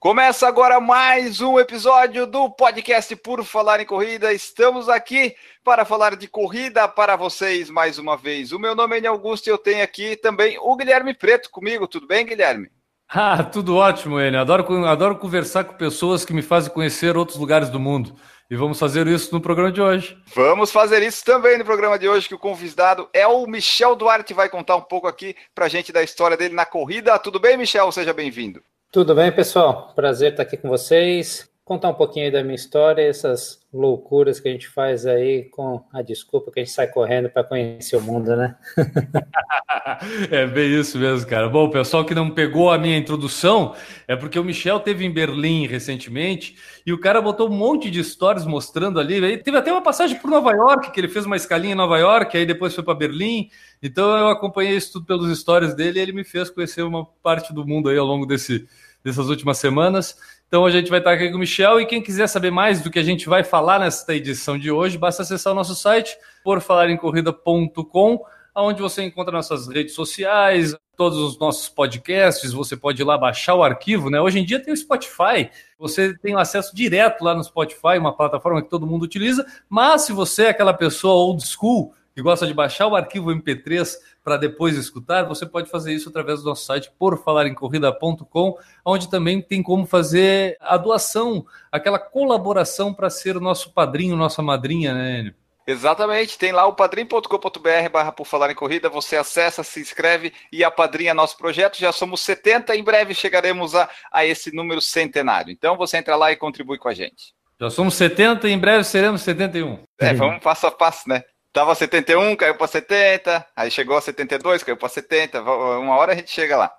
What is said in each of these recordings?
Começa agora mais um episódio do podcast Por Falar em Corrida. Estamos aqui para falar de corrida para vocês mais uma vez. O meu nome é Augusto e eu tenho aqui também o Guilherme Preto comigo. Tudo bem, Guilherme? Ah, tudo ótimo, Enio. Adoro, adoro conversar com pessoas que me fazem conhecer outros lugares do mundo. E vamos fazer isso no programa de hoje. Vamos fazer isso também no programa de hoje, que o convidado é o Michel Duarte, vai contar um pouco aqui para a gente da história dele na corrida. Tudo bem, Michel? Seja bem-vindo. Tudo bem, pessoal? Prazer estar aqui com vocês. Contar um pouquinho aí da minha história, essas loucuras que a gente faz aí com a desculpa que a gente sai correndo para conhecer o mundo, né? é bem isso mesmo, cara. Bom, o pessoal que não pegou a minha introdução é porque o Michel teve em Berlim recentemente e o cara botou um monte de histórias mostrando ali. Aí teve até uma passagem por Nova York, que ele fez uma escalinha em Nova York, aí depois foi para Berlim. Então eu acompanhei isso tudo pelas histórias dele e ele me fez conhecer uma parte do mundo aí ao longo desse, dessas últimas semanas. Então a gente vai estar aqui com o Michel e quem quiser saber mais do que a gente vai falar nesta edição de hoje, basta acessar o nosso site porfalarencorrida.com, onde você encontra nossas redes sociais, todos os nossos podcasts, você pode ir lá baixar o arquivo, né? Hoje em dia tem o Spotify, você tem acesso direto lá no Spotify, uma plataforma que todo mundo utiliza, mas se você é aquela pessoa old school que gosta de baixar o arquivo MP3 para depois escutar, você pode fazer isso através do nosso site porfalarencorrida.com, onde também tem como fazer a doação, aquela colaboração para ser o nosso padrinho, nossa madrinha, né, Enio? Exatamente, tem lá o padrim.com.br barra por falar em corrida, você acessa, se inscreve e apadrinha nosso projeto, já somos 70, em breve chegaremos a, a esse número centenário, então você entra lá e contribui com a gente. Já somos 70 e em breve seremos 71. É, vamos passo a passo, né? Tava 71, caiu para 70, aí chegou a 72, caiu para 70, uma hora a gente chega lá.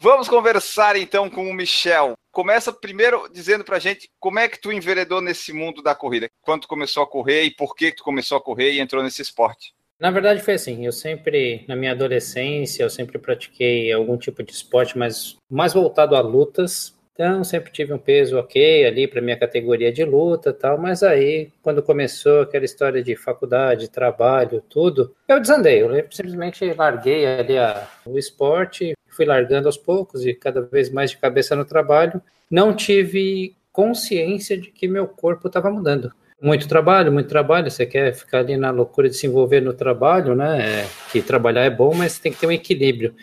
Vamos conversar então com o Michel. Começa primeiro dizendo pra gente como é que tu enveredou nesse mundo da corrida. Quando tu começou a correr e por que tu começou a correr e entrou nesse esporte? Na verdade foi assim, eu sempre, na minha adolescência, eu sempre pratiquei algum tipo de esporte, mas mais voltado a lutas, então, sempre tive um peso ok ali para minha categoria de luta tal, mas aí, quando começou aquela história de faculdade, trabalho, tudo, eu desandei. Eu simplesmente larguei ali a, o esporte, fui largando aos poucos e cada vez mais de cabeça no trabalho. Não tive consciência de que meu corpo estava mudando. Muito trabalho, muito trabalho. Você quer ficar ali na loucura de se envolver no trabalho, né? É, que trabalhar é bom, mas tem que ter um equilíbrio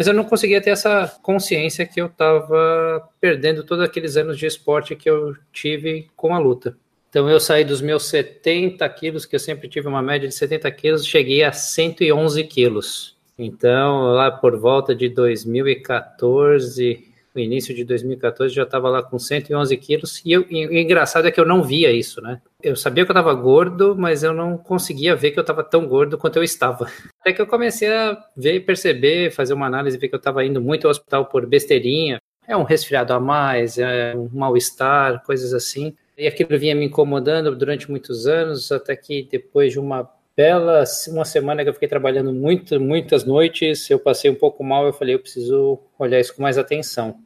mas eu não conseguia ter essa consciência que eu estava perdendo todos aqueles anos de esporte que eu tive com a luta. Então eu saí dos meus 70 quilos, que eu sempre tive uma média de 70 quilos, cheguei a 111 quilos. Então, lá por volta de 2014, no início de 2014, já estava lá com 111 quilos. E, eu, e, o engraçado é que eu não via isso, né? Eu sabia que eu estava gordo, mas eu não conseguia ver que eu estava tão gordo quanto eu estava. Até que eu comecei a ver, perceber, fazer uma análise, ver que eu estava indo muito ao hospital por besteirinha. É um resfriado a mais, é um mal-estar, coisas assim. E aquilo vinha me incomodando durante muitos anos, até que depois de uma bela uma semana que eu fiquei trabalhando muito, muitas noites, eu passei um pouco mal, eu falei, eu preciso olhar isso com mais atenção.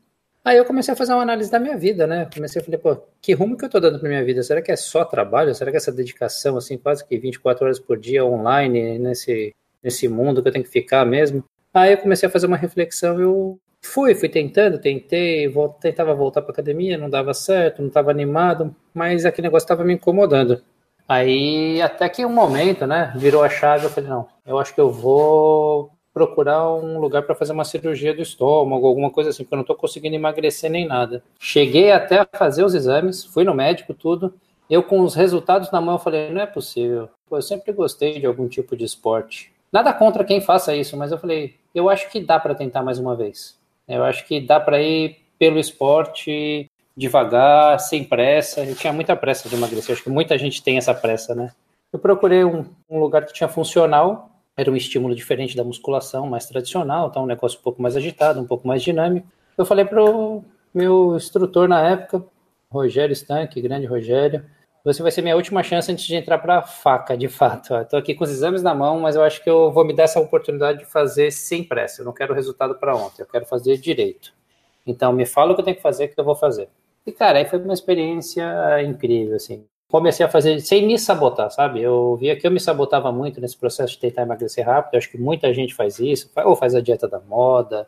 Aí eu comecei a fazer uma análise da minha vida, né? Comecei a falar, pô, que rumo que eu tô dando pra minha vida? Será que é só trabalho? Será que essa dedicação, assim, quase que 24 horas por dia online, nesse, nesse mundo que eu tenho que ficar mesmo? Aí eu comecei a fazer uma reflexão, eu fui, fui tentando, tentei, volt, tentava voltar pra academia, não dava certo, não tava animado, mas aquele negócio tava me incomodando. Aí, até que um momento, né, virou a chave, eu falei, não, eu acho que eu vou procurar um lugar para fazer uma cirurgia do estômago, alguma coisa assim, porque eu não estou conseguindo emagrecer nem nada. Cheguei até a fazer os exames, fui no médico, tudo. Eu, com os resultados na mão, falei, não é possível. Pô, eu sempre gostei de algum tipo de esporte. Nada contra quem faça isso, mas eu falei, eu acho que dá para tentar mais uma vez. Eu acho que dá para ir pelo esporte devagar, sem pressa. Eu tinha muita pressa de emagrecer, acho que muita gente tem essa pressa, né? Eu procurei um, um lugar que tinha funcional, era um estímulo diferente da musculação, mais tradicional, então um negócio um pouco mais agitado, um pouco mais dinâmico. Eu falei pro meu instrutor na época, Rogério Stank, grande Rogério, você vai ser minha última chance antes de entrar para a faca, de fato. Estou aqui com os exames na mão, mas eu acho que eu vou me dar essa oportunidade de fazer sem pressa. Eu não quero o resultado para ontem, eu quero fazer direito. Então, me fala o que eu tenho que fazer, que eu vou fazer. E, cara, aí foi uma experiência incrível, assim. Comecei a fazer sem me sabotar, sabe? Eu via que eu me sabotava muito nesse processo de tentar emagrecer rápido. Eu acho que muita gente faz isso, ou faz a dieta da moda,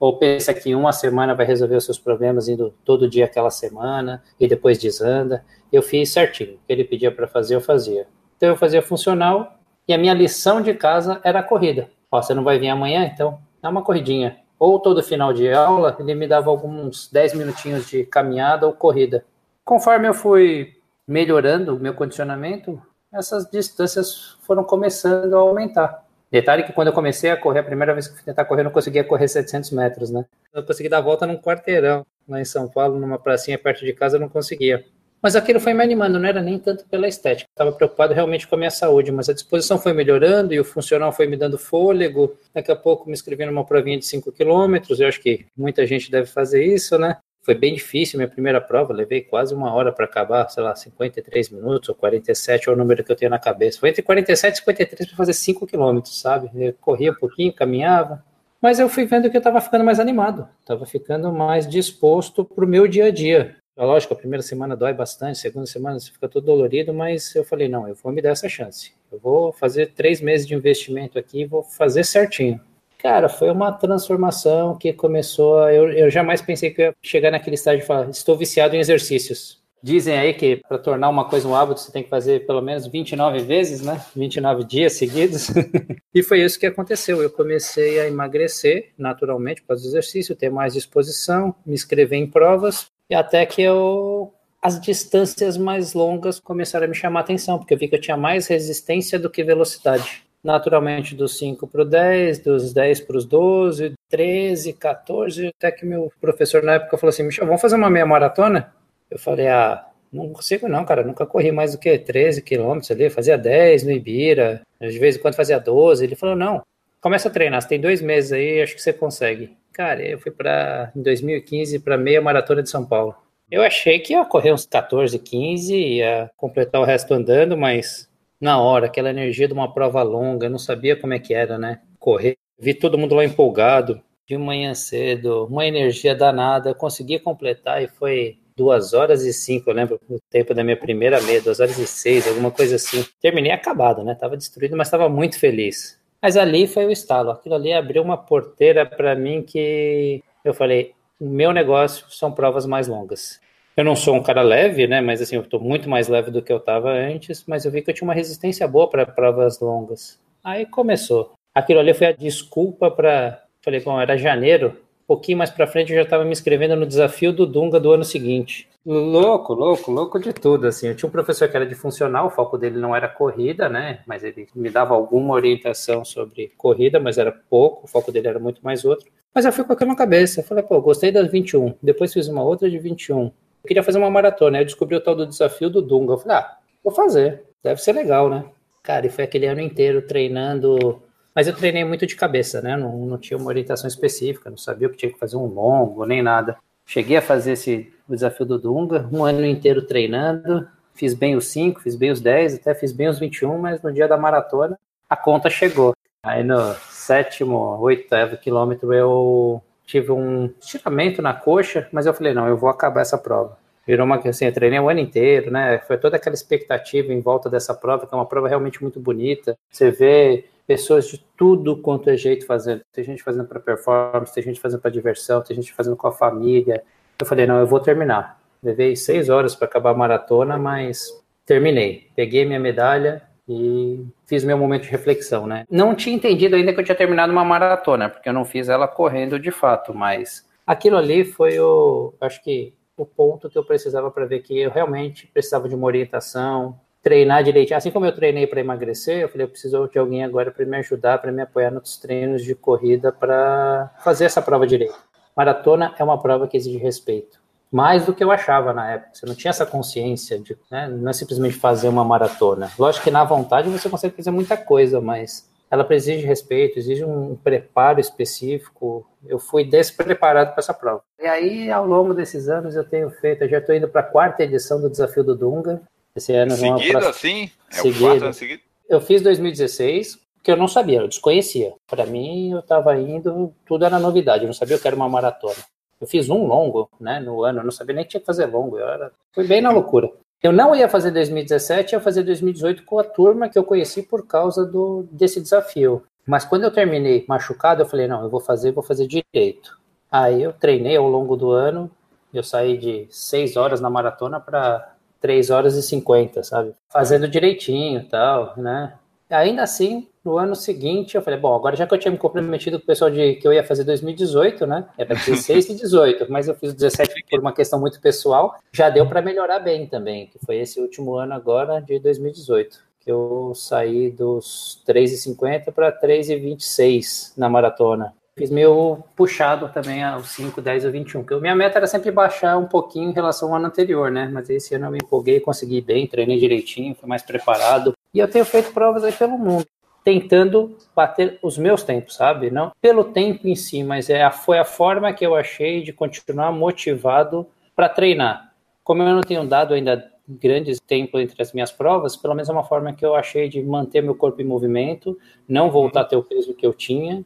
ou pensa que uma semana vai resolver os seus problemas indo todo dia aquela semana e depois desanda. Eu fiz certinho. O que ele pedia para fazer, eu fazia. Então eu fazia funcional e a minha lição de casa era a corrida. Ó, você não vai vir amanhã, então dá uma corridinha ou todo final de aula, ele me dava alguns 10 minutinhos de caminhada ou corrida. Conforme eu fui melhorando o meu condicionamento, essas distâncias foram começando a aumentar. Detalhe que quando eu comecei a correr, a primeira vez que fui tentar correr, eu não conseguia correr 700 metros, né? Eu consegui dar a volta num quarteirão, lá em São Paulo, numa pracinha perto de casa, eu não conseguia. Mas aquilo foi me animando, não era nem tanto pela estética. Estava preocupado realmente com a minha saúde, mas a disposição foi melhorando e o funcional foi me dando fôlego. Daqui a pouco me inscrevi numa provinha de 5 quilômetros. Eu acho que muita gente deve fazer isso, né? Foi bem difícil minha primeira prova, levei quase uma hora para acabar, sei lá, 53 minutos ou 47 é o número que eu tenho na cabeça. Foi entre 47 e 53 para fazer 5 quilômetros, sabe? Eu corria um pouquinho, caminhava, mas eu fui vendo que eu estava ficando mais animado, estava ficando mais disposto para o meu dia a dia. É lógico, a primeira semana dói bastante, segunda semana você fica todo dolorido, mas eu falei, não, eu vou me dar essa chance. Eu vou fazer três meses de investimento aqui e vou fazer certinho. Cara, foi uma transformação que começou. Eu, eu jamais pensei que eu ia chegar naquele estágio de falar, estou viciado em exercícios. Dizem aí que para tornar uma coisa um hábito você tem que fazer pelo menos 29 vezes, né? 29 dias seguidos. e foi isso que aconteceu. Eu comecei a emagrecer naturalmente para o exercício, ter mais disposição, me inscrever em provas até que eu as distâncias mais longas começaram a me chamar a atenção, porque eu vi que eu tinha mais resistência do que velocidade. Naturalmente, dos 5 para o 10, dos 10 para os 12, 13, 14, até que meu professor na época falou assim: Michel, vamos fazer uma meia maratona? Eu falei: ah, não consigo não, cara, nunca corri mais do que 13 quilômetros ali, fazia 10 no Ibira, de vez em quando fazia 12. Ele falou: não, começa a treinar, você tem dois meses aí, acho que você consegue. Cara, eu fui para em 2015 para meia maratona de São Paulo. Eu achei que ia correr uns 14, 15, ia completar o resto andando, mas na hora, aquela energia de uma prova longa, eu não sabia como é que era, né? Correr. Vi todo mundo lá empolgado, de manhã cedo, uma energia danada, consegui completar e foi duas horas e cinco, eu lembro o tempo da minha primeira meia, duas horas e seis, alguma coisa assim. Terminei acabado, né? Tava destruído, mas estava muito feliz. Mas ali foi o estalo. Aquilo ali abriu uma porteira para mim que eu falei: o meu negócio são provas mais longas. Eu não sou um cara leve, né? Mas assim, eu estou muito mais leve do que eu estava antes. Mas eu vi que eu tinha uma resistência boa para provas longas. Aí começou. Aquilo ali foi a desculpa para. Falei, bom, era janeiro. Um pouquinho mais para frente eu já estava me inscrevendo no desafio do Dunga do ano seguinte. Louco, louco, louco de tudo, assim. Eu tinha um professor que era de funcional, o foco dele não era corrida, né? Mas ele me dava alguma orientação sobre corrida, mas era pouco, o foco dele era muito mais outro. Mas eu fui com aquilo na cabeça. Eu falei, pô, gostei das 21. Depois fiz uma outra de 21. Eu queria fazer uma maratona. Aí eu descobri o tal do desafio do Dunga. Eu falei, ah, vou fazer. Deve ser legal, né? Cara, e foi aquele ano inteiro treinando. Mas eu treinei muito de cabeça, né? Não, não tinha uma orientação específica, não sabia o que tinha que fazer um longo, nem nada. Cheguei a fazer esse o desafio do Dunga, um ano inteiro treinando, fiz bem os 5, fiz bem os 10, até fiz bem os 21, mas no dia da maratona a conta chegou. Aí no sétimo, oitavo quilômetro eu tive um estiramento na coxa, mas eu falei, não, eu vou acabar essa prova. Virou uma assim, eu treinei o ano inteiro, né? Foi toda aquela expectativa em volta dessa prova, que é uma prova realmente muito bonita. Você vê pessoas de tudo quanto é jeito fazendo. Tem gente fazendo para performance, tem gente fazendo para diversão, tem gente fazendo com a família, eu falei, não, eu vou terminar. Levei seis horas para acabar a maratona, mas terminei. Peguei minha medalha e fiz meu momento de reflexão, né? Não tinha entendido ainda que eu tinha terminado uma maratona, porque eu não fiz ela correndo de fato, mas aquilo ali foi o, acho que o ponto que eu precisava para ver que eu realmente precisava de uma orientação, treinar direitinho. Assim como eu treinei para emagrecer, eu falei, eu preciso de alguém agora para me ajudar, para me apoiar nos treinos de corrida para fazer essa prova direito. Maratona é uma prova que exige respeito. Mais do que eu achava na época. Você não tinha essa consciência de, né, não é simplesmente fazer uma maratona. Lógico que na vontade você consegue fazer muita coisa, mas ela exige respeito, exige um preparo específico. Eu fui despreparado para essa prova. E aí, ao longo desses anos, eu tenho feito, eu já estou indo para a quarta edição do Desafio do Dunga. Esse ano vamos Seguido pra- assim? É Seguido. o quarto ano seguido? Eu fiz 2016, que eu não sabia, eu desconhecia. Para mim, eu estava indo, tudo era novidade, eu não sabia o que era uma maratona. Eu fiz um longo, né, no ano, eu não sabia nem que tinha que fazer longo, eu era, foi bem na loucura. Eu não ia fazer 2017, eu ia fazer 2018 com a turma que eu conheci por causa do, desse desafio. Mas quando eu terminei machucado, eu falei, não, eu vou fazer, vou fazer direito. Aí eu treinei ao longo do ano, eu saí de 6 horas na maratona para 3 horas e 50, sabe? Fazendo direitinho e tal, né? Ainda assim, no ano seguinte, eu falei, bom, agora já que eu tinha me comprometido com o pessoal de que eu ia fazer 2018, né? Era 16 e 18, mas eu fiz o 17 por uma questão muito pessoal, já deu para melhorar bem também, que foi esse último ano agora de 2018, que eu saí dos 3,50 para 3,26 na maratona. Fiz meio puxado também aos 5, 10 ou 21, que a minha meta era sempre baixar um pouquinho em relação ao ano anterior, né? Mas esse ano eu me empolguei, consegui bem, treinei direitinho, fui mais preparado. E eu tenho feito provas aí pelo mundo, tentando bater os meus tempos, sabe? Não pelo tempo em si, mas é a, foi a forma que eu achei de continuar motivado para treinar. Como eu não tenho dado ainda grandes tempos entre as minhas provas, pelo menos é uma forma que eu achei de manter meu corpo em movimento, não voltar a ter o peso que eu tinha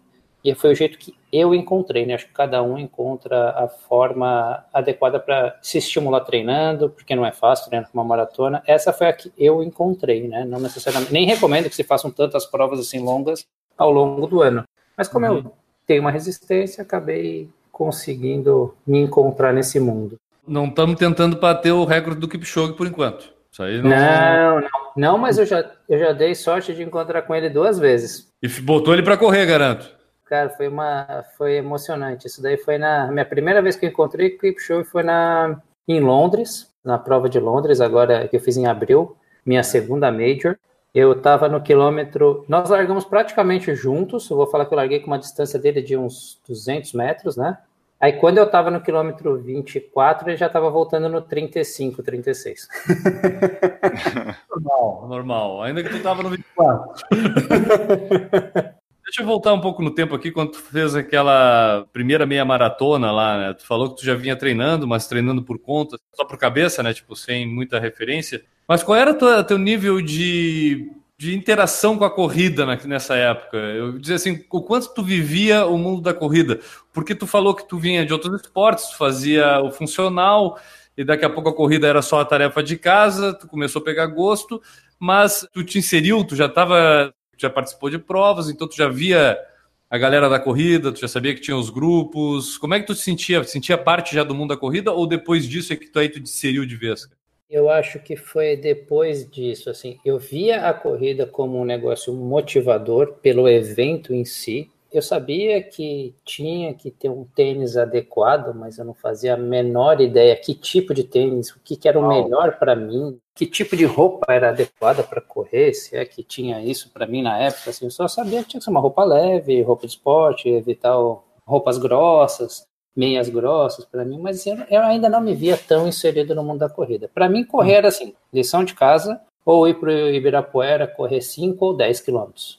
e foi o jeito que eu encontrei, né? Acho que cada um encontra a forma adequada para se estimular treinando, porque não é fácil treinar uma maratona. Essa foi a que eu encontrei, né? Não necessariamente, nem recomendo que se façam tantas provas assim longas ao longo do ano. Mas como eu tenho uma resistência, acabei conseguindo me encontrar nesse mundo. Não estamos tentando bater o recorde do Kipchoge por enquanto. Isso aí não. Não, não, não, mas eu já, eu já dei sorte de encontrar com ele duas vezes. E botou ele para correr, garanto. Cara, foi uma, foi emocionante. Isso daí foi na minha primeira vez que eu encontrei Kipchoge foi na em Londres, na prova de Londres, agora que eu fiz em abril, minha segunda major. Eu estava no quilômetro, nós largamos praticamente juntos. Eu vou falar que eu larguei com uma distância dele de uns 200 metros, né? Aí quando eu estava no quilômetro 24, ele já estava voltando no 35, 36. normal, normal. Ainda que tu tava no 24. Deixa eu voltar um pouco no tempo aqui, quando tu fez aquela primeira meia maratona lá, né? Tu falou que tu já vinha treinando, mas treinando por conta, só por cabeça, né? Tipo, sem muita referência. Mas qual era o teu nível de, de interação com a corrida nessa época? Eu dizia assim, o quanto tu vivia o mundo da corrida? Porque tu falou que tu vinha de outros esportes, tu fazia o funcional, e daqui a pouco a corrida era só a tarefa de casa, tu começou a pegar gosto, mas tu te inseriu, tu já estava já participou de provas, então tu já via a galera da corrida, tu já sabia que tinha os grupos. Como é que tu te sentia? Sentia parte já do mundo da corrida ou depois disso é que tu aí tu te inseriu de vez? Eu acho que foi depois disso, assim, eu via a corrida como um negócio motivador pelo evento em si. Eu sabia que tinha que ter um tênis adequado, mas eu não fazia a menor ideia que tipo de tênis, o que, que era o melhor para mim, que tipo de roupa era adequada para correr, se é que tinha isso para mim na época. Assim, eu só sabia que tinha que ser uma roupa leve, roupa de esporte, evitar roupas grossas, meias grossas para mim, mas eu, eu, ainda não me via tão inserido no mundo da corrida. Para mim, correr era assim, lição de casa, ou ir para o Ibirapuera correr 5 ou 10 quilômetros.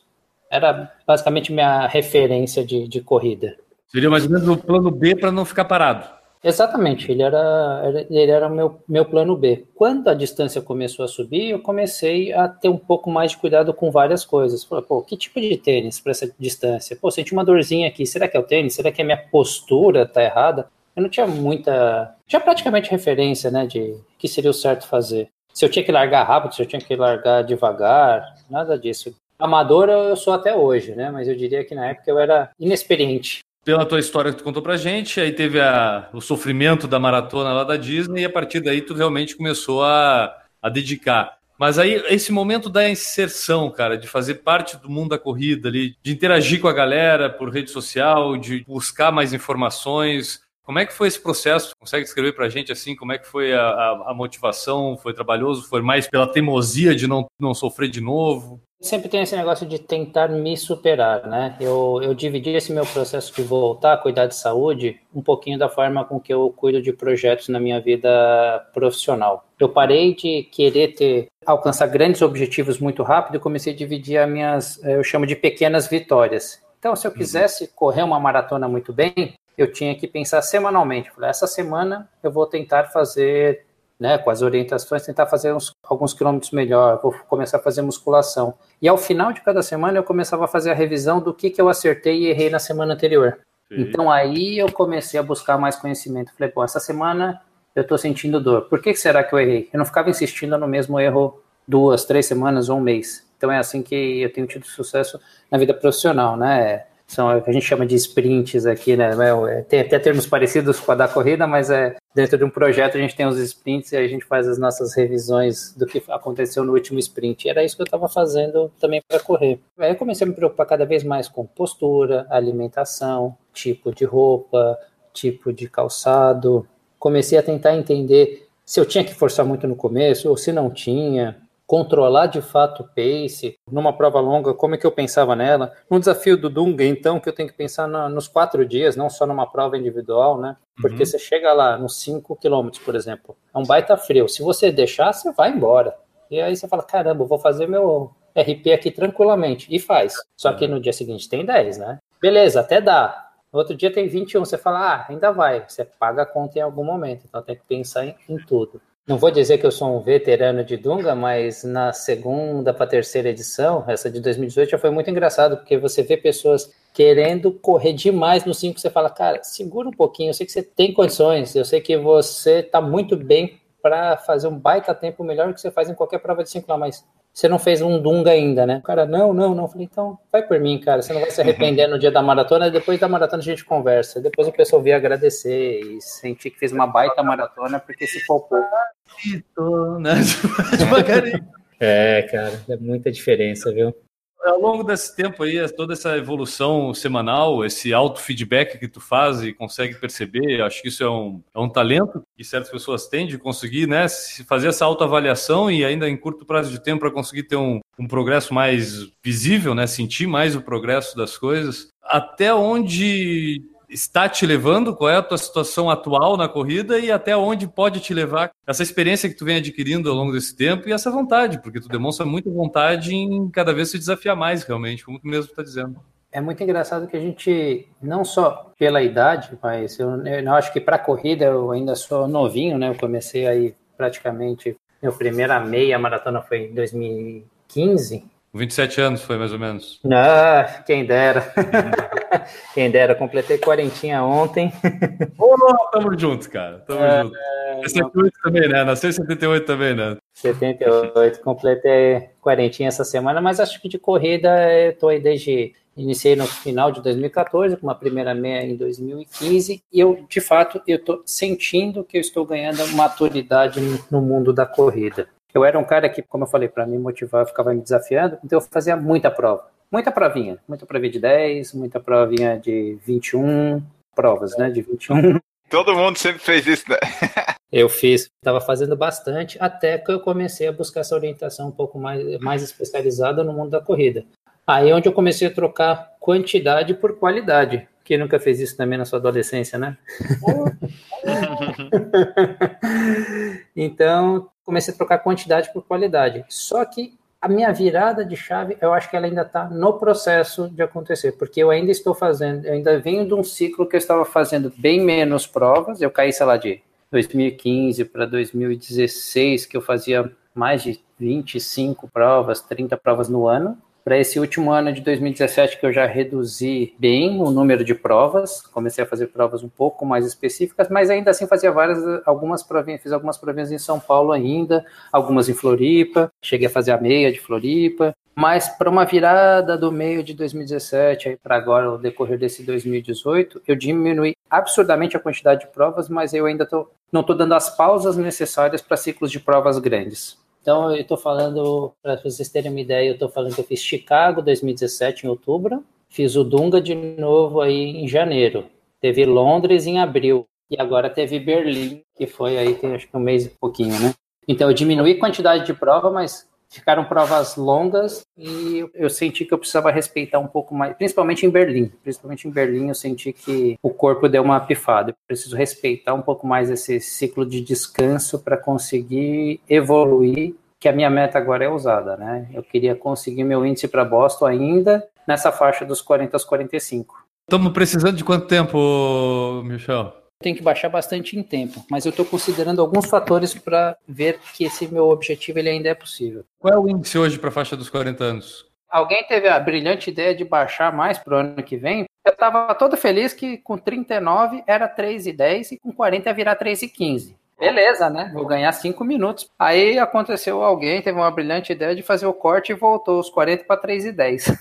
Era basicamente minha referência de, de corrida. Seria mais ou menos o plano B para não ficar parado. Exatamente, ele era, ele era o meu, meu plano B. Quando a distância começou a subir, eu comecei a ter um pouco mais de cuidado com várias coisas. Falei, pô, que tipo de tênis para essa distância? Pô, senti uma dorzinha aqui, será que é o tênis? Será que a minha postura tá errada? Eu não tinha muita. Tinha praticamente referência, né, de que seria o certo fazer. Se eu tinha que largar rápido, se eu tinha que largar devagar, nada disso. Amador eu sou até hoje, né? Mas eu diria que na época eu era inexperiente pela tua história que tu contou pra gente, aí teve a, o sofrimento da maratona lá da Disney, e a partir daí tu realmente começou a, a dedicar. Mas aí, esse momento da inserção, cara, de fazer parte do mundo da corrida ali, de interagir com a galera por rede social, de buscar mais informações. Como é que foi esse processo? Consegue escrever pra gente assim? Como é que foi a, a, a motivação? Foi trabalhoso? Foi mais pela teimosia de não, não sofrer de novo? Sempre tem esse negócio de tentar me superar, né? Eu, eu dividi esse meu processo de voltar a cuidar de saúde um pouquinho da forma com que eu cuido de projetos na minha vida profissional. Eu parei de querer ter alcançar grandes objetivos muito rápido e comecei a dividir as minhas, eu chamo de pequenas vitórias. Então, se eu quisesse correr uma maratona muito bem, eu tinha que pensar semanalmente. Falei, essa semana eu vou tentar fazer né, com as orientações, tentar fazer uns, alguns quilômetros melhor, vou começar a fazer musculação. E ao final de cada semana eu começava a fazer a revisão do que, que eu acertei e errei na semana anterior. Sim. Então aí eu comecei a buscar mais conhecimento. Falei, pô, essa semana eu estou sentindo dor. Por que será que eu errei? Eu não ficava insistindo no mesmo erro duas, três semanas ou um mês. Então é assim que eu tenho tido sucesso na vida profissional, né? São o que a gente chama de sprints aqui, né? É, tem até termos parecidos com a da corrida, mas é dentro de um projeto a gente tem os sprints e a gente faz as nossas revisões do que aconteceu no último sprint. E era isso que eu estava fazendo também para correr. Aí eu comecei a me preocupar cada vez mais com postura, alimentação, tipo de roupa, tipo de calçado, comecei a tentar entender se eu tinha que forçar muito no começo ou se não tinha, controlar de fato o pace, numa prova longa, como é que eu pensava nela. No desafio do Dunga, então, que eu tenho que pensar na, nos quatro dias, não só numa prova individual, né? Porque uhum. você chega lá nos 5 quilômetros, por exemplo, é um baita frio. Se você deixar, você vai embora. E aí você fala, caramba, vou fazer meu RP aqui tranquilamente. E faz. Só que no dia seguinte tem 10, né? Beleza, até dá. No outro dia tem 21, você fala, ah, ainda vai. Você paga a conta em algum momento, então tem que pensar em, em tudo. Não vou dizer que eu sou um veterano de Dunga, mas na segunda para terceira edição, essa de 2018, já foi muito engraçado, porque você vê pessoas querendo correr demais no 5, você fala, cara, segura um pouquinho, eu sei que você tem condições, eu sei que você está muito bem para fazer um baita tempo melhor que você faz em qualquer prova de 5 lá, mas você não fez um Dunga ainda, né? O cara, não, não, não. Eu falei, então, vai por mim, cara. Você não vai se arrepender no dia da maratona. Depois da maratona a gente conversa. Depois o pessoal veio agradecer e sentir que fez uma baita maratona porque se poupou. Devagarinho. É, cara, é muita diferença, viu? Ao longo desse tempo aí, toda essa evolução semanal, esse auto-feedback que tu faz e consegue perceber, acho que isso é um, é um talento que certas pessoas têm de conseguir, né, fazer essa autoavaliação e ainda em curto prazo de tempo para conseguir ter um, um progresso mais visível, né, sentir mais o progresso das coisas. Até onde está te levando, qual é a tua situação atual na corrida e até onde pode te levar essa experiência que tu vem adquirindo ao longo desse tempo e essa vontade, porque tu demonstra muita vontade em cada vez se desafiar mais, realmente, como tu mesmo está dizendo. É muito engraçado que a gente, não só pela idade, mas eu, eu acho que para corrida eu ainda sou novinho, né? Eu comecei aí praticamente, meu primeira meia maratona foi em 2015, 27 anos foi mais ou menos. Ah, quem dera. quem dera, completei quarentinha ontem. oh, tamo junto, cara. Tamo é, junto. É 78 também, né? Nasceu em 78 também, né? 78, completei quarentinha essa semana, mas acho que de corrida eu tô aí desde iniciei no final de 2014 com uma primeira meia em 2015 e eu de fato eu tô sentindo que eu estou ganhando maturidade no mundo da corrida. Eu era um cara que, como eu falei, para me motivar, eu ficava me desafiando, então eu fazia muita prova. Muita provinha. Muita provinha de 10, muita provinha de 21, provas, né, de 21. Todo mundo sempre fez isso, né? eu fiz, estava fazendo bastante, até que eu comecei a buscar essa orientação um pouco mais, mais especializada no mundo da corrida. Aí é onde eu comecei a trocar quantidade por qualidade. Quem nunca fez isso também na sua adolescência, né? então, comecei a trocar quantidade por qualidade. Só que a minha virada de chave, eu acho que ela ainda está no processo de acontecer, porque eu ainda estou fazendo, eu ainda venho de um ciclo que eu estava fazendo bem menos provas, eu caí, sei lá, de 2015 para 2016, que eu fazia mais de 25 provas, 30 provas no ano, para esse último ano de 2017 que eu já reduzi bem o número de provas, comecei a fazer provas um pouco mais específicas, mas ainda assim fazia várias, algumas provinhas, fiz algumas provinhas em São Paulo ainda, algumas em Floripa, cheguei a fazer a meia de Floripa, mas para uma virada do meio de 2017 aí para agora, o decorrer desse 2018, eu diminui absurdamente a quantidade de provas, mas eu ainda tô, não estou dando as pausas necessárias para ciclos de provas grandes. Então, eu estou falando, para vocês terem uma ideia, eu estou falando que eu fiz Chicago 2017 em outubro, fiz o Dunga de novo aí em janeiro, teve Londres em abril, e agora teve Berlim, que foi aí, tem acho que um mês e pouquinho, né? Então, eu diminuí a quantidade de prova, mas ficaram provas longas e eu senti que eu precisava respeitar um pouco mais, principalmente em Berlim. Principalmente em Berlim eu senti que o corpo deu uma pifada. Eu preciso respeitar um pouco mais esse ciclo de descanso para conseguir evoluir, que a minha meta agora é usada, né? Eu queria conseguir meu índice para Boston ainda nessa faixa dos 40 aos 45. Estamos precisando de quanto tempo, Michel? Tenho que baixar bastante em tempo, mas eu estou considerando alguns fatores para ver que esse meu objetivo ele ainda é possível. Qual é o índice hoje para a faixa dos 40 anos? Alguém teve a brilhante ideia de baixar mais para o ano que vem? Eu estava todo feliz que com 39 era 3,10 e com 40 ia virar 3,15. Beleza, né? Vou ganhar 5 minutos. Aí aconteceu alguém, teve uma brilhante ideia de fazer o corte e voltou os 40 para 3,10.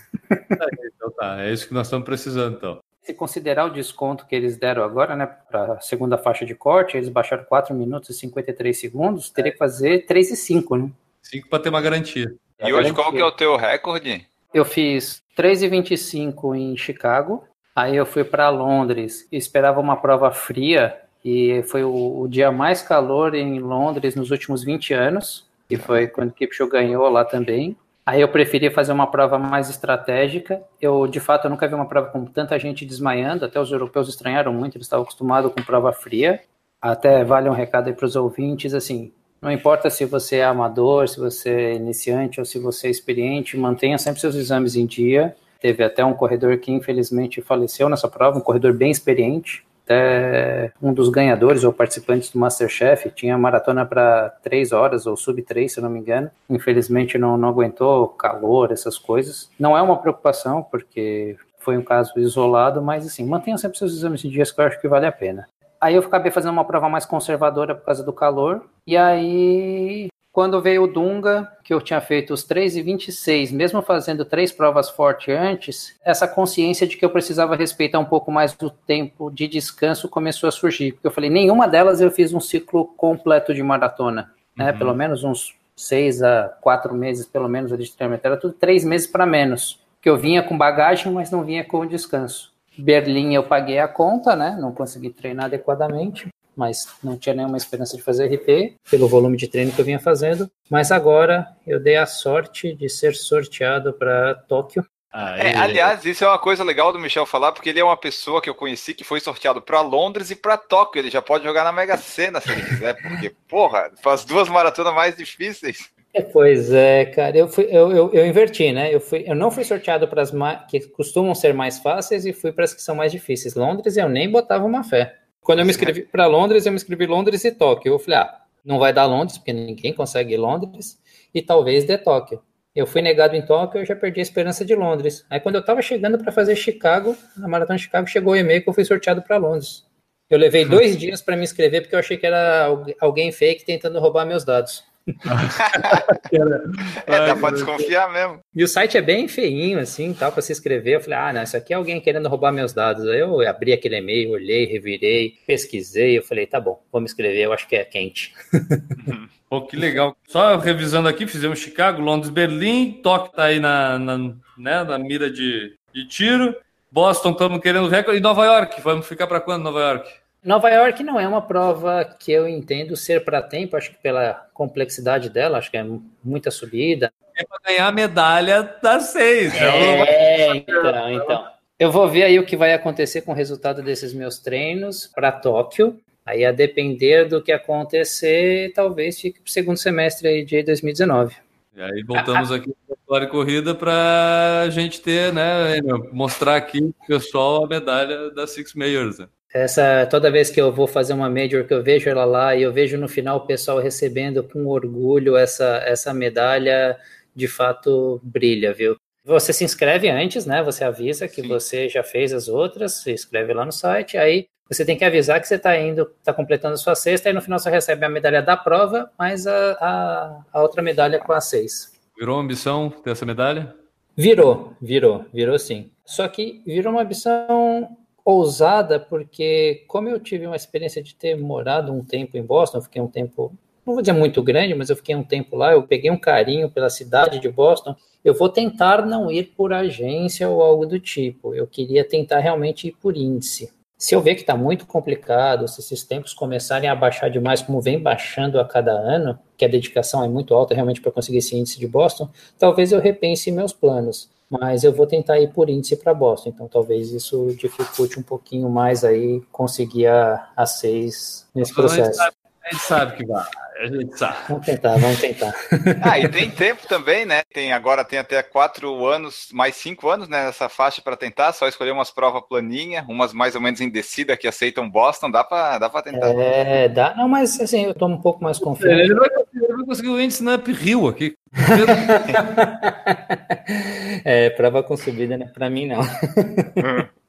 então tá, é isso que nós estamos precisando então se considerar o desconto que eles deram agora, né, para a segunda faixa de corte, eles baixaram 4 minutos e 53 segundos, teria que fazer 3 e 5, né? 5 para ter uma garantia. E hoje qual que é o teu recorde? Eu fiz 3 e 25 em Chicago, aí eu fui para Londres, esperava uma prova fria e foi o, o, dia mais calor em Londres nos últimos 20 anos, e foi quando o Kipchoge ganhou lá também. Aí eu preferi fazer uma prova mais estratégica. Eu, de fato, eu nunca vi uma prova com tanta gente desmaiando. Até os europeus estranharam muito, eles estavam acostumados com prova fria. Até vale um recado aí para os ouvintes, assim, não importa se você é amador, se você é iniciante ou se você é experiente, mantenha sempre seus exames em dia. Teve até um corredor que infelizmente faleceu nessa prova, um corredor bem experiente até um dos ganhadores ou participantes do Masterchef tinha maratona para três horas ou sub três, se não me engano. Infelizmente não, não aguentou calor, essas coisas. Não é uma preocupação, porque foi um caso isolado, mas assim, mantenha sempre seus exames de dias que eu acho que vale a pena. Aí eu acabei fazendo uma prova mais conservadora por causa do calor. E aí quando veio o Dunga, que eu tinha feito os 3 e 26, mesmo fazendo três provas fortes antes, essa consciência de que eu precisava respeitar um pouco mais do tempo de descanso começou a surgir. Porque eu falei, nenhuma delas eu fiz um ciclo completo de maratona, né? Uhum. Pelo menos uns seis a quatro meses, pelo menos, de treinamento. Era tudo três meses para menos. Que eu vinha com bagagem, mas não vinha com descanso. Berlim eu paguei a conta, né? Não consegui treinar adequadamente mas não tinha nenhuma esperança de fazer RP pelo volume de treino que eu vinha fazendo. Mas agora eu dei a sorte de ser sorteado para Tóquio. É, aliás, isso é uma coisa legal do Michel falar, porque ele é uma pessoa que eu conheci que foi sorteado para Londres e para Tóquio. Ele já pode jogar na Mega Sena se ele quiser, porque, porra, faz duas maratonas mais difíceis. É, pois é, cara, eu, fui, eu, eu, eu, inverti, né? Eu, fui, eu não fui sorteado para as que costumam ser mais fáceis e fui para as que são mais difíceis. Londres eu nem botava uma fé. Quando eu me inscrevi para Londres, eu me inscrevi Londres e Tóquio. Eu falei, ah, não vai dar Londres, porque ninguém consegue ir Londres, e talvez dê Tóquio. Eu fui negado em Tóquio, eu já perdi a esperança de Londres. Aí quando eu estava chegando para fazer Chicago, na Maratona de Chicago, chegou o e-mail que eu fui sorteado para Londres. Eu levei dois dias para me inscrever porque eu achei que era alguém fake tentando roubar meus dados é, dá pra desconfiar mesmo. E o site é bem feinho, assim, tal, pra se inscrever. Eu falei, ah, não, isso aqui é alguém querendo roubar meus dados. Aí eu abri aquele e-mail, olhei, revirei, pesquisei. Eu falei, tá bom, vou me inscrever, eu acho que é quente. Pô, que legal. Só revisando aqui, fizemos Chicago, Londres, Berlim, Tóquio tá aí na, na, né, na mira de, de tiro. Boston, estamos querendo recorde. E Nova York, vamos ficar para quando Nova York? Nova York não é uma prova que eu entendo ser para tempo, acho que pela complexidade dela, acho que é muita subida. É para ganhar a medalha das seis. É, então, então. Eu vou ver aí o que vai acontecer com o resultado desses meus treinos para Tóquio. Aí, a depender do que acontecer, talvez fique para o segundo semestre aí de 2019. E aí voltamos aqui para a História Corrida para a gente ter, né, mostrar aqui o pessoal a medalha da Six Majors. Né? Essa, toda vez que eu vou fazer uma major, que eu vejo ela lá e eu vejo no final o pessoal recebendo com orgulho essa, essa medalha, de fato brilha, viu? Você se inscreve antes, né? Você avisa que Sim. você já fez as outras, se inscreve lá no site, aí você tem que avisar que você está indo, está completando a sua sexta, e no final você recebe a medalha da prova, mais a, a, a outra medalha com a seis. Virou ambição ter essa medalha? Virou, virou, virou sim. Só que virou uma ambição ousada, porque como eu tive uma experiência de ter morado um tempo em Boston, eu fiquei um tempo, não vou dizer muito grande, mas eu fiquei um tempo lá, eu peguei um carinho pela cidade de Boston, eu vou tentar não ir por agência ou algo do tipo, eu queria tentar realmente ir por índice. Se eu ver que está muito complicado, se esses tempos começarem a baixar demais, como vem baixando a cada ano, que a dedicação é muito alta realmente para conseguir esse índice de Boston, talvez eu repense meus planos mas eu vou tentar ir por índice para Boston, então talvez isso dificulte um pouquinho mais aí conseguir a, a seis nesse processo. A gente, sabe, a gente sabe que vai. A gente sabe. Vamos tentar, vamos tentar. Ah, e tem tempo também, né? Tem, agora tem até quatro anos, mais cinco anos né, nessa faixa para tentar. Só escolher umas provas planinha, umas mais ou menos em descida que aceitam Boston, dá para dá pra tentar. É, dá. Não, mas assim, eu tô um pouco mais confiante. Ele vai, ele vai conseguir o índice na uphill aqui. é, prova com subida, né? Para mim, não.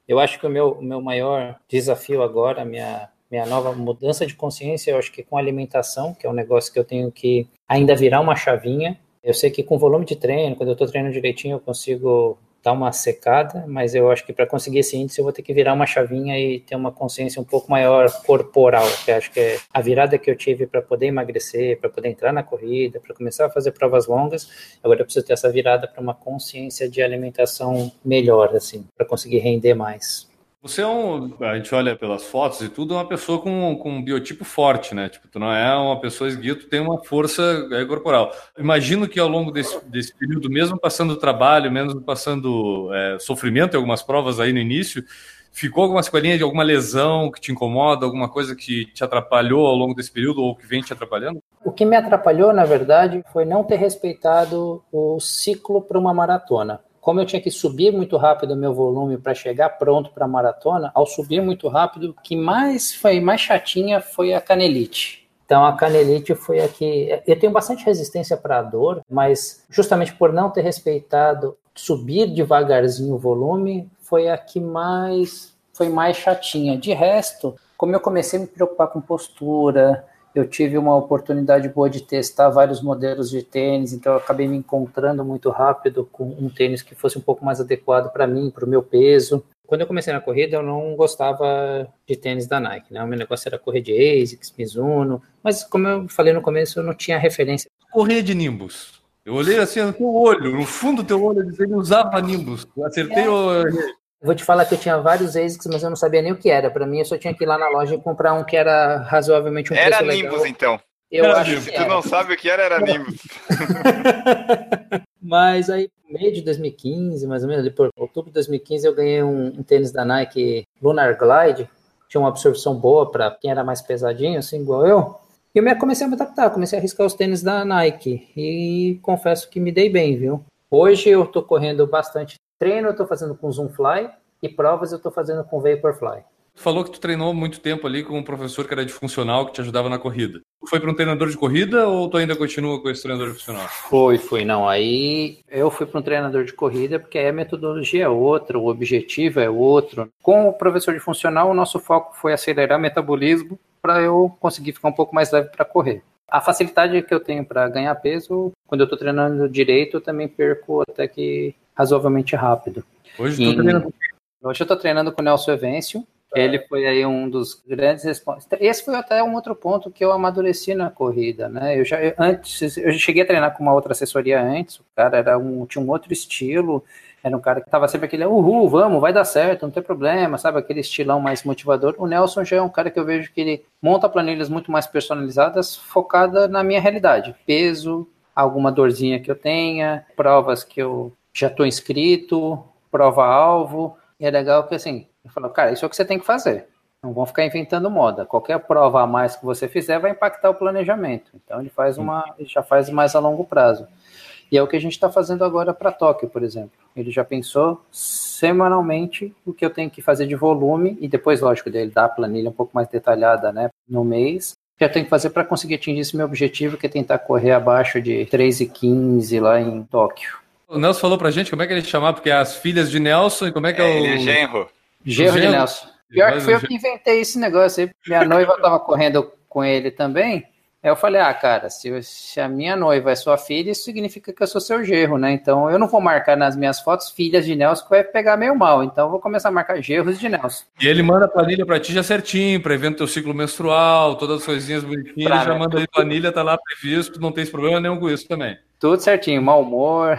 eu acho que o meu, o meu maior desafio agora, minha, minha nova mudança de consciência, eu acho que com alimentação, que é um negócio que eu tenho que ainda virar uma chavinha. Eu sei que com volume de treino, quando eu estou treinando direitinho, eu consigo dar uma secada, mas eu acho que para conseguir esse índice eu vou ter que virar uma chavinha e ter uma consciência um pouco maior corporal, que acho que é a virada que eu tive para poder emagrecer, para poder entrar na corrida, para começar a fazer provas longas. Agora eu preciso ter essa virada para uma consciência de alimentação melhor, assim, para conseguir render mais. Você é um. A gente olha pelas fotos e tudo, é uma pessoa com, com um biotipo forte, né? Tipo, tu não é uma pessoa esguia, tu tem uma força é, corporal. Imagino que ao longo desse, desse período, mesmo passando trabalho, mesmo passando é, sofrimento em algumas provas aí no início, ficou alguma sequelinha de alguma lesão que te incomoda, alguma coisa que te atrapalhou ao longo desse período ou que vem te atrapalhando? O que me atrapalhou, na verdade, foi não ter respeitado o ciclo para uma maratona como eu tinha que subir muito rápido o meu volume para chegar pronto para a maratona, ao subir muito rápido, o que mais foi mais chatinha foi a canelite. Então a canelite foi a que eu tenho bastante resistência para a dor, mas justamente por não ter respeitado subir devagarzinho o volume, foi a que mais foi mais chatinha. De resto, como eu comecei a me preocupar com postura, eu tive uma oportunidade boa de testar vários modelos de tênis, então eu acabei me encontrando muito rápido com um tênis que fosse um pouco mais adequado para mim, para o meu peso. Quando eu comecei na corrida, eu não gostava de tênis da Nike, né? O meu negócio era correr de ASICS, Mizuno, mas como eu falei no começo, eu não tinha referência. Correr de Nimbus. Eu olhei assim no teu olho, no fundo do teu olho, ele usava Nimbus. Eu acertei é. Vou te falar que eu tinha vários ASICs, mas eu não sabia nem o que era. Para mim, eu só tinha que ir lá na loja e comprar um que era razoavelmente um era preço Nimbus, legal. então. Eu era acho Se tu não sabe o que era, era Nimbus. mas aí, meio de 2015, mais ou menos, ali por outubro de 2015, eu ganhei um, um tênis da Nike Lunar Glide. Tinha uma absorção boa para quem era mais pesadinho, assim, igual eu. E eu comecei a me adaptar, comecei a arriscar os tênis da Nike. E confesso que me dei bem, viu? Hoje eu tô correndo bastante Treino eu estou fazendo com Zoomfly e provas eu estou fazendo com Vaporfly. Tu falou que tu treinou muito tempo ali com um professor que era de funcional que te ajudava na corrida. Foi para um treinador de corrida ou tu ainda continua com esse treinador de funcional? Foi, foi. Não, aí eu fui para um treinador de corrida porque aí a metodologia é outra, o objetivo é outro. Com o professor de funcional, o nosso foco foi acelerar o metabolismo para eu conseguir ficar um pouco mais leve para correr. A facilidade que eu tenho para ganhar peso, quando eu estou treinando direito, eu também perco até que razoavelmente rápido. Hoje, e, treinando... Hoje eu estou treinando com o Nelson Evêncio. É. Ele foi aí um dos grandes responsáveis. Esse foi até um outro ponto que eu amadureci na corrida, né? Eu já eu, antes eu cheguei a treinar com uma outra assessoria antes. O cara era um tinha um outro estilo. Era um cara que tava sempre aquele, uhul, vamos, vai dar certo, não tem problema, sabe? Aquele estilão mais motivador. O Nelson já é um cara que eu vejo que ele monta planilhas muito mais personalizadas, focada na minha realidade. Peso, alguma dorzinha que eu tenha, provas que eu já estou inscrito, prova-alvo. E é legal que assim, eu falo, cara, isso é o que você tem que fazer. Não vão ficar inventando moda. Qualquer prova a mais que você fizer vai impactar o planejamento. Então ele faz uma, ele já faz mais a longo prazo. E é o que a gente está fazendo agora para Tóquio, por exemplo. Ele já pensou semanalmente o que eu tenho que fazer de volume e depois, lógico, dele dar a planilha um pouco mais detalhada, né, no mês. Já tenho que fazer para conseguir atingir esse meu objetivo, que é tentar correr abaixo de 3,15 lá em Tóquio. O Nelson falou pra gente como é que ele chamava, porque é as filhas de Nelson e como é que é, é o. Ele é genro. Genro de Nelson. Pior que foi eu que inventei esse negócio aí. Minha noiva tava correndo com ele também. Aí eu falei, ah, cara, se, se, a minha noiva é sua filha, isso significa que eu sou seu gerro, né? Então eu não vou marcar nas minhas fotos filhas de Nelson, que vai pegar meio mal. Então eu vou começar a marcar gerros de Nelson. E ele manda a planilha pra ti já certinho, prevendo teu ciclo menstrual, todas as coisinhas bonitinhas, pra já manda aí planilha, tá lá previsto, não tem problema nenhum com isso também. Tudo certinho, mau humor.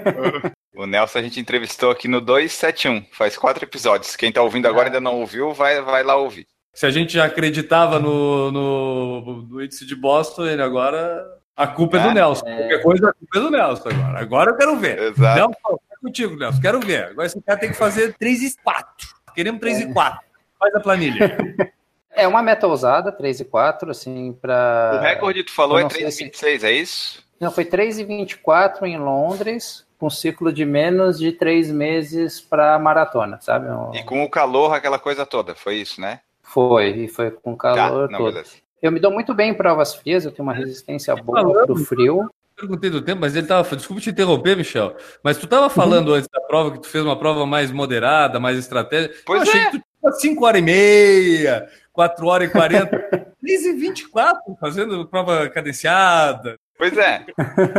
o Nelson a gente entrevistou aqui no 271, faz quatro episódios. Quem tá ouvindo agora ainda não ouviu, vai, vai lá ouvir. Se a gente já acreditava no, no, no índice de Boston, ele agora. A culpa é, é do Nelson. É... Qualquer coisa, a culpa é do Nelson agora. Agora eu quero ver. Exato. Nelson, é contigo, Nelson. Quero ver. Agora esse cara tem que fazer 3 e 4. Queremos 3 é. e 4. Faz a planilha. É uma meta ousada, 3 e 4, assim, para. O recorde, tu falou, é não sei 3,26, é isso? Não, foi 3 e 24 em Londres, com ciclo de menos de 3 meses para maratona, sabe? Um- E com o calor, aquela coisa toda, foi isso, né? Foi, e foi com calor Tá, não, todo. beleza. Eu me dou muito bem em provas frias, eu tenho uma resistência boa falando. pro frio. Perguntei do tempo, mas ele tava. Desculpa te interromper, Michel. Mas tu tava falando antes da prova que tu fez uma prova mais moderada, mais estratégica. Pois eu achei é. que tu tinha 5 horas e meia, 4 horas e 40, 3 e 24, fazendo prova cadenciada. Pois é.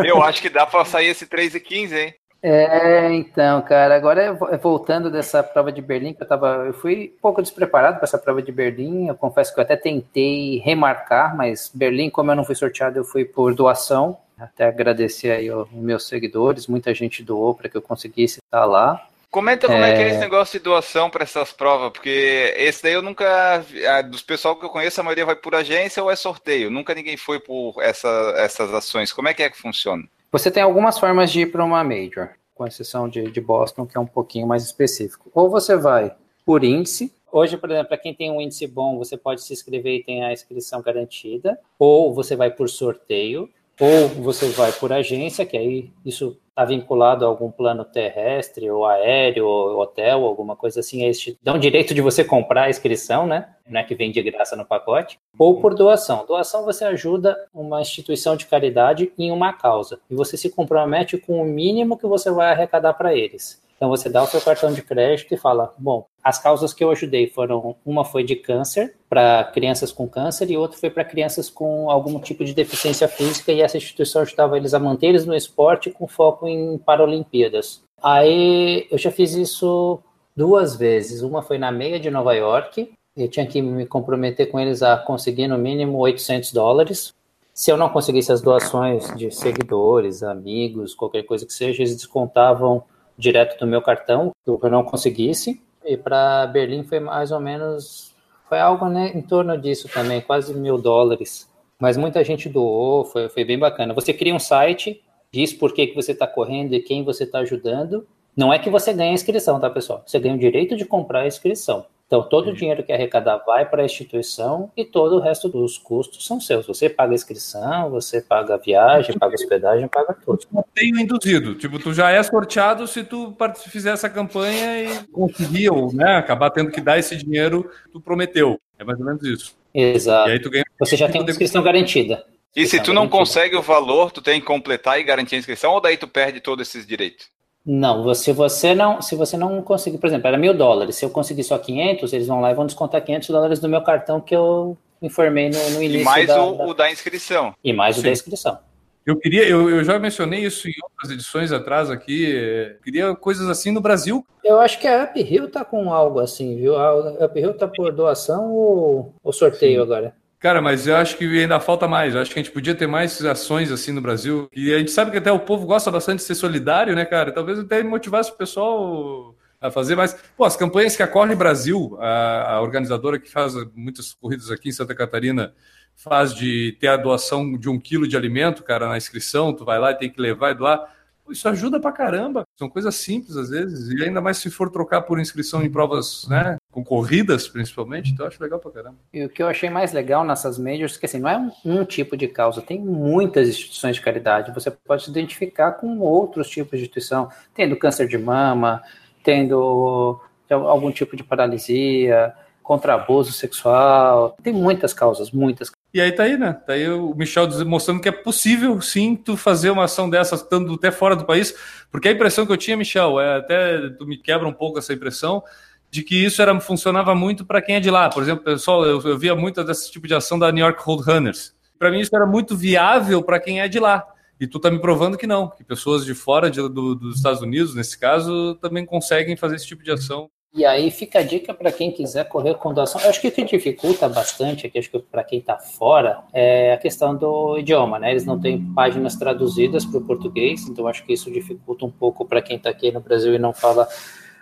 Eu acho que dá pra sair esse 3 e 15, hein? É, então, cara, agora vo- voltando dessa prova de Berlim, que eu tava, eu fui um pouco despreparado para essa prova de Berlim, eu confesso que eu até tentei remarcar, mas Berlim, como eu não fui sorteado, eu fui por doação, até agradecer aí os meus seguidores, muita gente doou para que eu conseguisse estar lá. Comenta como é... que é É. esse negócio de doação para essas provas, porque esse daí eu nunca. ah, Dos pessoal que eu conheço, a maioria vai por agência ou é sorteio. Nunca ninguém foi por essa, essas ações. Como é que é que funciona? Você tem algumas formas de ir para uma major, com exceção de, de Boston, que é um pouquinho mais específico. Ou você vai por índice. Hoje, por exemplo, para quem tem um índice bom, você pode se inscrever e tem a inscrição garantida. Ou você vai por sorteio. Ou você vai por agência, que aí isso está vinculado a algum plano terrestre, ou aéreo, ou hotel, alguma coisa assim. Eles te dão direito de você comprar a inscrição, né? Não é que vem de graça no pacote ou por doação. Doação você ajuda uma instituição de caridade em uma causa e você se compromete com o mínimo que você vai arrecadar para eles. Então você dá o seu cartão de crédito e fala: bom, as causas que eu ajudei foram uma foi de câncer para crianças com câncer e outra foi para crianças com algum tipo de deficiência física e essa instituição ajudava eles a manter eles no esporte com foco em Paralimpíadas. Aí eu já fiz isso duas vezes. Uma foi na meia de Nova York eu tinha que me comprometer com eles a conseguir no mínimo 800 dólares. Se eu não conseguisse as doações de seguidores, amigos, qualquer coisa que seja, eles descontavam direto do meu cartão, que eu não conseguisse. E para Berlim foi mais ou menos, foi algo né, em torno disso também, quase mil dólares. Mas muita gente doou, foi, foi bem bacana. Você cria um site, diz por que, que você está correndo e quem você está ajudando. Não é que você ganha a inscrição, tá, pessoal? Você ganha o direito de comprar a inscrição. Então, todo o dinheiro que arrecadar vai para a instituição e todo o resto dos custos são seus. Você paga a inscrição, você paga a viagem, paga a hospedagem, paga tudo. Sorteio induzido. Tipo, tu já é sorteado se tu fizer essa campanha e conseguir, ou né, acabar tendo que dar esse dinheiro que tu prometeu. É mais ou menos isso. Exato. E aí tu ganha. Você já tem uma inscrição garantida. E se tu não consegue o valor, tu tem que completar e garantir a inscrição, ou daí tu perde todos esses direitos? Não, você, você não, se você não conseguir, por exemplo, era mil dólares. Se eu conseguir só 500, eles vão lá e vão descontar 500 dólares do meu cartão que eu informei no, no início E mais da, o, da- o da inscrição. e mais o Sim. da inscrição. Eu queria, eu, eu já mencionei isso em outras edições atrás aqui. é, queria coisas assim no Brasil. Eu acho que a Uphill tá com algo assim, viu? A Uphill tá por doação ou, ou sorteio agora? Cara, mas eu acho que ainda falta mais. Eu acho que a gente podia ter mais ações assim no Brasil. E a gente sabe que até o povo gosta bastante de ser solidário, né, cara? Talvez até motivasse o pessoal a fazer mais. Pô, as campanhas que a Corre Brasil, a, a organizadora que faz muitas corridas aqui em Santa Catarina, faz de ter a doação de um quilo de alimento, cara, na inscrição, tu vai lá e tem que levar e doar. Isso ajuda pra caramba. São coisas simples às vezes. E ainda mais se for trocar por inscrição em provas, né? Concorridas, principalmente. Então eu acho legal pra caramba. E o que eu achei mais legal nessas majors, que assim, não é um, um tipo de causa, tem muitas instituições de caridade. Você pode se identificar com outros tipos de instituição, tendo câncer de mama, tendo algum tipo de paralisia, contra abuso sexual. Tem muitas causas, muitas. E aí tá aí, né? Tá aí o Michel mostrando que é possível, sim, tu fazer uma ação dessas estando até fora do país. Porque a impressão que eu tinha, Michel, é até tu me quebra um pouco essa impressão de que isso era, funcionava muito para quem é de lá. Por exemplo, pessoal, eu, eu via muito desse tipo de ação da New York Road Runners. Para mim isso era muito viável para quem é de lá. E tu tá me provando que não, que pessoas de fora de- do- dos Estados Unidos, nesse caso, também conseguem fazer esse tipo de ação. E aí fica a dica para quem quiser correr com doação. Eu acho que o que dificulta bastante aqui, acho que para quem está fora, é a questão do idioma, né? Eles não têm páginas traduzidas para o português, então acho que isso dificulta um pouco para quem está aqui no Brasil e não fala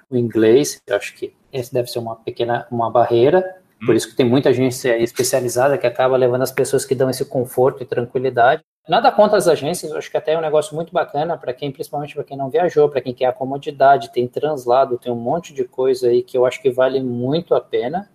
o inglês. Eu acho que esse deve ser uma pequena uma barreira. Por isso que tem muita agência especializada que acaba levando as pessoas que dão esse conforto e tranquilidade. Nada contra as agências, acho que até é um negócio muito bacana para quem, principalmente para quem não viajou, para quem quer a comodidade, tem translado, tem um monte de coisa aí que eu acho que vale muito a pena.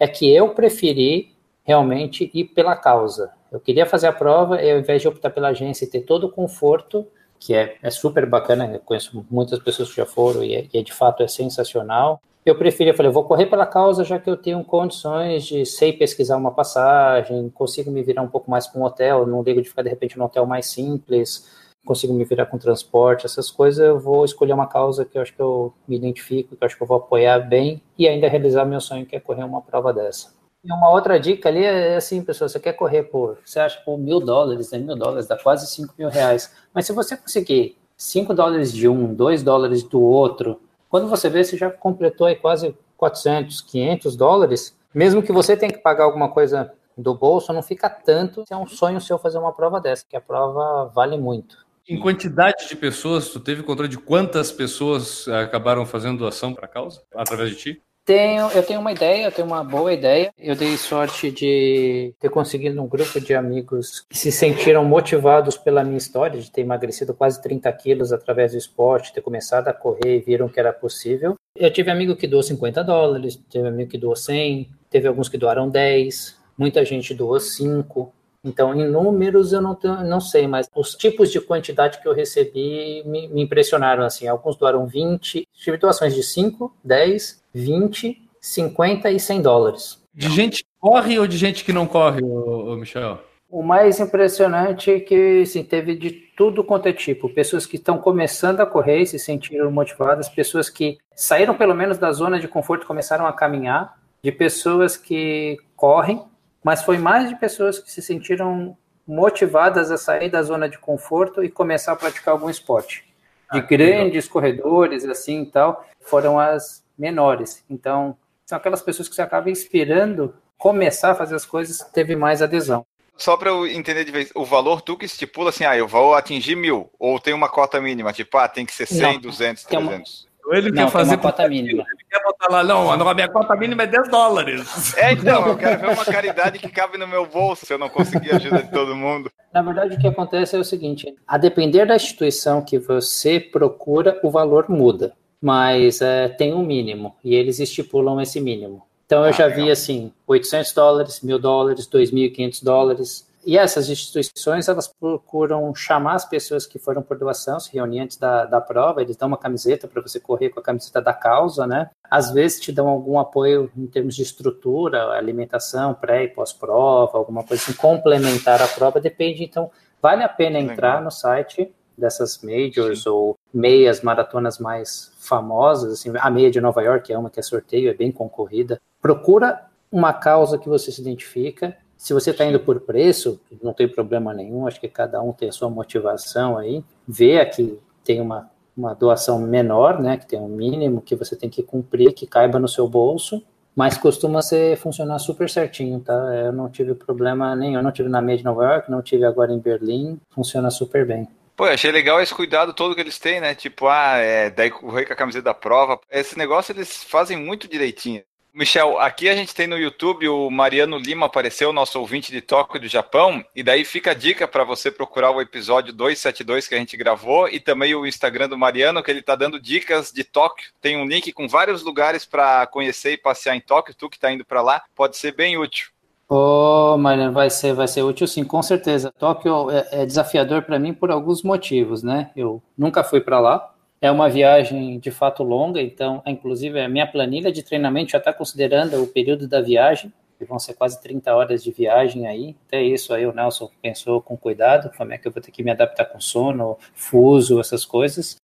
é que eu preferi realmente ir pela causa. Eu queria fazer a prova, e ao invés de optar pela agência e ter todo o conforto, que é, é super bacana, eu conheço muitas pessoas que já foram e, é, e é, de fato é sensacional. Eu preferi, eu falei, eu vou correr pela causa, já que eu tenho condições de sei pesquisar uma passagem, consigo me virar um pouco mais com um hotel, não ligo de ficar de repente num hotel mais simples, consigo me virar com transporte, essas coisas, eu vou escolher uma causa que eu acho que eu me identifico, que eu acho que eu vou apoiar bem e ainda realizar meu sonho, que é correr uma prova dessa. E uma outra dica ali é assim, pessoal, você quer correr por, você acha por mil dólares, né? Mil dólares dá quase cinco mil reais. Mas se você conseguir cinco dólares de um, dois dólares do outro, quando você vê, você já completou aí quase 400, 500 dólares. Mesmo que você tenha que pagar alguma coisa do bolso, não fica tanto é um sonho seu fazer uma prova dessa, que a prova vale muito. Em quantidade de pessoas, tu teve controle de quantas pessoas acabaram fazendo doação para a causa através de ti? Tenho, eu tenho uma ideia, eu tenho uma boa ideia. Eu dei sorte de ter conseguido um grupo de amigos que se sentiram motivados pela minha história, de ter emagrecido quase 30 quilos através do esporte, ter começado a correr e viram que era possível. Eu tive amigo que doou 50 dólares, teve amigo que doou 100, teve alguns que doaram 10, muita gente doou 5. Então, em números eu não, tenho, não sei, mas os tipos de quantidade que eu recebi me, me impressionaram. assim. Alguns doaram 20, tive doações de 5, 10, 20, 50 e 100 dólares. De gente que corre ou de gente que não corre, ô, ô Michel? O mais impressionante é que assim, teve de tudo quanto é tipo. Pessoas que estão começando a correr e se sentiram motivadas, pessoas que saíram pelo menos da zona de conforto e começaram a caminhar, de pessoas que correm, mas foi mais de pessoas que se sentiram motivadas a sair da zona de conforto e começar a praticar algum esporte. De ah, grandes legal. corredores, assim e tal, foram as menores. Então, são aquelas pessoas que você acaba inspirando começar a fazer as coisas, teve mais adesão. Só para eu entender de vez, o valor tu que estipula assim, ah, eu vou atingir mil, ou tem uma cota mínima, tipo, ah, tem que ser 100, não, 200, 300. Uma... Ele não, quer fazer uma cota mínima. Ele quer botar lá, não, a minha cota mínima é 10 dólares. É, então, eu quero ver uma caridade que cabe no meu bolso, se eu não conseguir a ajuda de todo mundo. Na verdade, o que acontece é o seguinte, a depender da instituição que você procura, o valor muda mas é, tem um mínimo e eles estipulam esse mínimo. Então eu ah, já legal. vi assim, 800 dólares, 1.000 dólares, 2.500 dólares. E essas instituições, elas procuram chamar as pessoas que foram por doação, se reunir antes da, da prova, eles dão uma camiseta para você correr com a camiseta da causa, né? Às vezes te dão algum apoio em termos de estrutura, alimentação, pré e pós-prova, alguma coisa assim, complementar a prova, depende. Então, vale a pena entrar legal. no site dessas majors Sim. ou meias maratonas mais famosas, assim, a meia de Nova York é uma que é sorteio, é bem concorrida. Procura uma causa que você se identifica. Se você está indo por preço, não tem problema nenhum, acho que cada um tem a sua motivação aí. Vê aqui tem uma, uma doação menor, né, que tem um mínimo que você tem que cumprir, que caiba no seu bolso, mas costuma ser funcionar super certinho, tá? Eu não tive problema nenhum, eu não tive na meia de Nova York, não tive agora em Berlim, funciona super bem. Pô, achei legal esse cuidado todo que eles têm, né? Tipo, ah, é, daí correr com a camiseta da prova. Esse negócio eles fazem muito direitinho. Michel, aqui a gente tem no YouTube o Mariano Lima apareceu, nosso ouvinte de Tóquio do Japão, e daí fica a dica para você procurar o episódio 272 que a gente gravou e também o Instagram do Mariano, que ele está dando dicas de Tóquio. Tem um link com vários lugares para conhecer e passear em Tóquio. Tu que está indo para lá, pode ser bem útil. Oh, Mariano, vai ser, vai ser útil sim, com certeza. Tóquio é, é desafiador para mim por alguns motivos, né? Eu nunca fui para lá. É uma viagem de fato longa, então, inclusive, a minha planilha de treinamento já está considerando o período da viagem, que vão ser quase 30 horas de viagem aí. Até isso aí o Nelson pensou com cuidado, como é que eu vou ter que me adaptar com sono, fuso, essas coisas.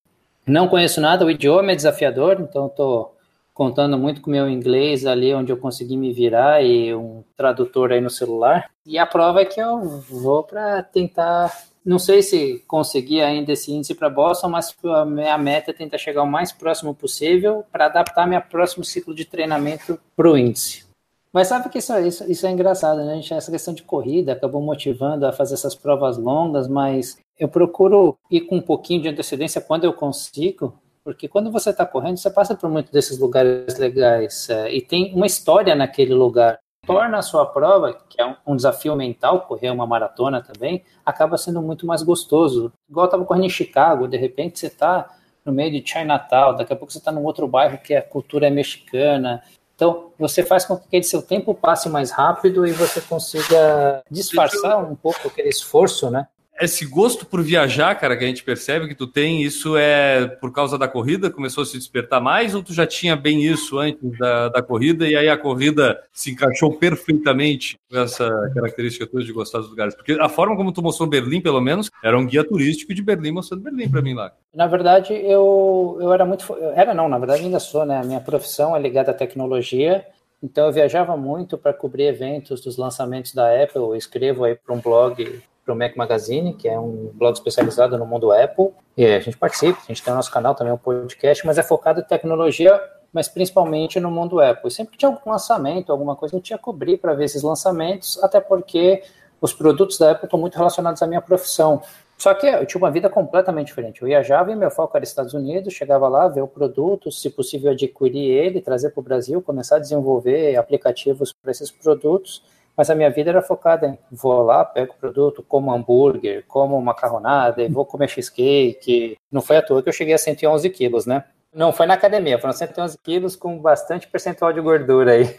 Não conheço nada, o idioma é desafiador, então estou contando muito com o meu inglês ali, onde eu consegui me virar e um tradutor aí no celular. E a prova é que eu vou para tentar, não sei se conseguir ainda esse índice para Boston, mas a minha meta é tentar chegar o mais próximo possível para adaptar meu próximo ciclo de treinamento para o índice. Mas sabe que isso, isso, isso é engraçado, né? A gente, essa questão de corrida acabou motivando a fazer essas provas longas, mas eu procuro ir com um pouquinho de antecedência quando eu consigo, porque quando você está correndo, você passa por muitos desses lugares legais é, e tem uma história naquele lugar. Torna a sua prova, que é um, um desafio mental, correr uma maratona também, acaba sendo muito mais gostoso. Igual eu estava correndo em Chicago, de repente você está no meio de Chinatown, daqui a pouco você está num outro bairro que a cultura é mexicana, Então, você faz com que aquele seu tempo passe mais rápido e você consiga disfarçar um pouco aquele esforço, né? Esse gosto por viajar, cara, que a gente percebe que tu tem, isso é por causa da corrida? Começou a se despertar mais ou tu já tinha bem isso antes da, da corrida e aí a corrida se encaixou perfeitamente com essa característica tua de gostar dos lugares? Porque a forma como tu mostrou Berlim, pelo menos, era um guia turístico de Berlim mostrando Berlim para mim lá. Na verdade, eu, eu era muito. Era não, na verdade ainda sou, né? A minha profissão é ligada à tecnologia. Então eu viajava muito para cobrir eventos dos lançamentos da Apple. Eu escrevo aí para um blog para o Mac Magazine, que é um blog especializado no mundo Apple. E a gente participa, a gente tem o nosso canal também, um podcast, mas é focado em tecnologia, mas principalmente no mundo Apple. E sempre que tinha algum lançamento, alguma coisa, eu tinha que cobrir para ver esses lançamentos, até porque os produtos da Apple estão muito relacionados à minha profissão. Só que eu tinha uma vida completamente diferente. Eu viajava e meu foco era Estados Unidos, chegava lá, ver o produto, se possível adquirir ele, trazer para o Brasil, começar a desenvolver aplicativos para esses produtos mas a minha vida era focada em vou lá, pego o produto, como hambúrguer, como macarronada, e vou comer cheesecake. Não foi à toa que eu cheguei a 111 quilos, né? Não foi na academia, foram 111 quilos com bastante percentual de gordura aí.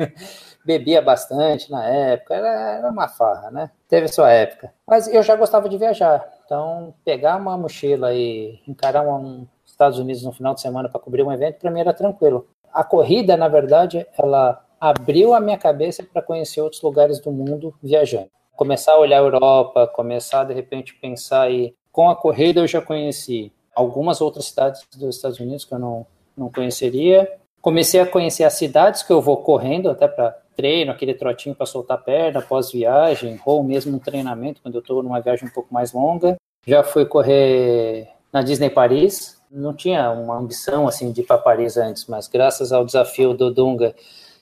Bebia bastante na época, era, era uma farra, né? Teve sua época. Mas eu já gostava de viajar, então pegar uma mochila e encarar um Estados Unidos no final de semana para cobrir um evento, para mim era tranquilo. A corrida, na verdade, ela abriu a minha cabeça para conhecer outros lugares do mundo viajando. Começar a olhar a Europa, começar de repente pensar aí. Com a corrida eu já conheci algumas outras cidades dos Estados Unidos que eu não, não conheceria. Comecei a conhecer as cidades que eu vou correndo, até para treino, aquele trotinho para soltar a perna pós-viagem, ou mesmo um treinamento quando eu estou numa viagem um pouco mais longa. Já fui correr na Disney Paris. Não tinha uma ambição assim de ir para Paris antes, mas graças ao desafio do Dunga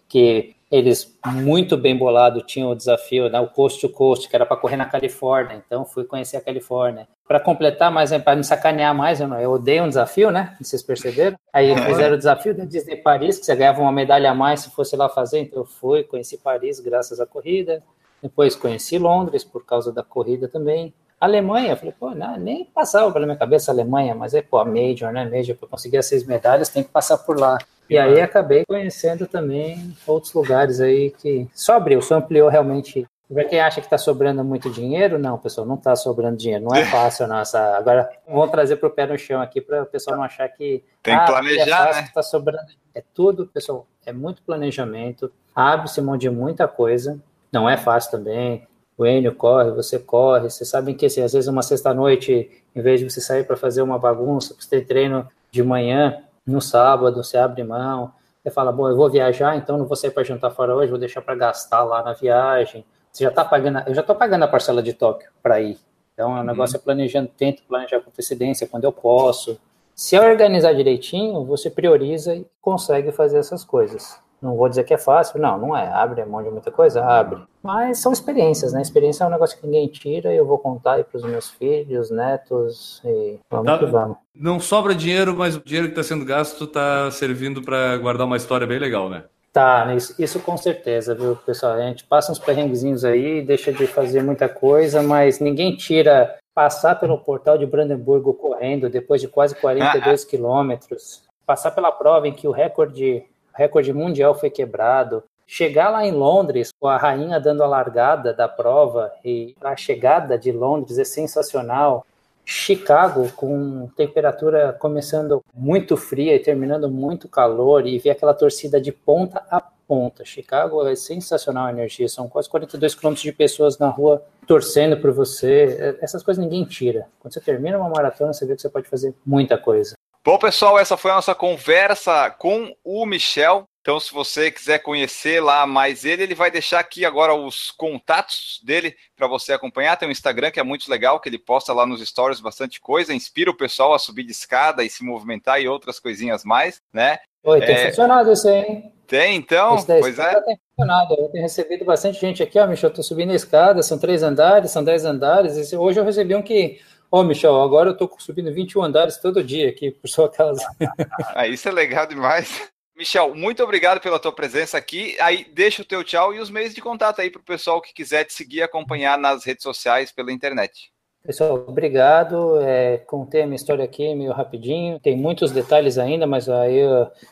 que eles, muito bem bolado, tinham o desafio, né, o Coast to Coast, que era para correr na Califórnia, então fui conhecer a Califórnia. Para completar mais, para me sacanear mais, eu, eu odeio um desafio, né? Vocês perceberam? Aí fizeram o desafio da Disney Paris, que você ganhava uma medalha a mais se fosse lá fazer, então eu fui, conheci Paris graças à corrida, depois conheci Londres por causa da corrida também. Alemanha, falei, pô, não, nem passava pela minha cabeça a Alemanha, mas é, pô, a Major, né? Major, para conseguir as seis medalhas tem que passar por lá. E aí acabei conhecendo também outros lugares aí que só abriu, só ampliou realmente. Para quem acha que está sobrando muito dinheiro, não, pessoal, não está sobrando dinheiro, não é fácil nossa. Agora vamos trazer para o pé no chão aqui para o pessoal não achar que tem que ah, planejar, é fácil, né? Está sobrando. É tudo, pessoal, é muito planejamento, abre-se mão de muita coisa, não é fácil também. O Enio corre, você corre, vocês sabem que assim, às vezes uma sexta-noite, em vez de você sair para fazer uma bagunça, você tem treino de manhã, no sábado você abre mão, você fala, bom, eu vou viajar, então não vou sair para jantar fora hoje, vou deixar para gastar lá na viagem. Você já está pagando, eu já estou pagando a parcela de Tóquio para ir. Então, o negócio uhum. é planejando, tento planejar com antecedência quando eu posso. Se organizar direitinho, você prioriza e consegue fazer essas coisas. Não vou dizer que é fácil, não, não é. Abre mão de muita coisa? Abre. Mas são experiências, né? Experiência é um negócio que ninguém tira e eu vou contar aí para os meus filhos, netos e vamos tá, que vamos. Não sobra dinheiro, mas o dinheiro que está sendo gasto está servindo para guardar uma história bem legal, né? Tá, isso, isso com certeza, viu, pessoal? A gente passa uns perrenguezinhos aí, deixa de fazer muita coisa, mas ninguém tira passar pelo portal de Brandenburgo correndo depois de quase 42 quilômetros, passar pela prova em que o recorde recorde mundial foi quebrado. Chegar lá em Londres, com a rainha dando a largada da prova e a chegada de Londres é sensacional. Chicago, com temperatura começando muito fria e terminando muito calor, e ver aquela torcida de ponta a ponta. Chicago é sensacional a energia, são quase 42 quilômetros de pessoas na rua torcendo por você. Essas coisas ninguém tira. Quando você termina uma maratona, você vê que você pode fazer muita coisa. Bom, pessoal, essa foi a nossa conversa com o Michel. Então, se você quiser conhecer lá mais ele, ele vai deixar aqui agora os contatos dele para você acompanhar. Tem um Instagram que é muito legal, que ele posta lá nos stories bastante coisa, inspira o pessoal a subir de escada e se movimentar e outras coisinhas mais, né? Oi, tem é... funcionado isso aí, hein? Tem, então, pois é. Tem funcionado. Eu tenho recebido bastante gente aqui, ó, Michel, eu tô subindo a escada, são três andares, são dez andares. Hoje eu recebi um que Ô, Michel, agora eu tô subindo 21 andares todo dia aqui por sua casa. ah, isso é legal demais. Michel, muito obrigado pela tua presença aqui. Aí deixa o teu tchau e os meios de contato aí para o pessoal que quiser te seguir acompanhar nas redes sociais pela internet. Pessoal, obrigado. É, contei a minha história aqui meio rapidinho. Tem muitos detalhes ainda, mas aí,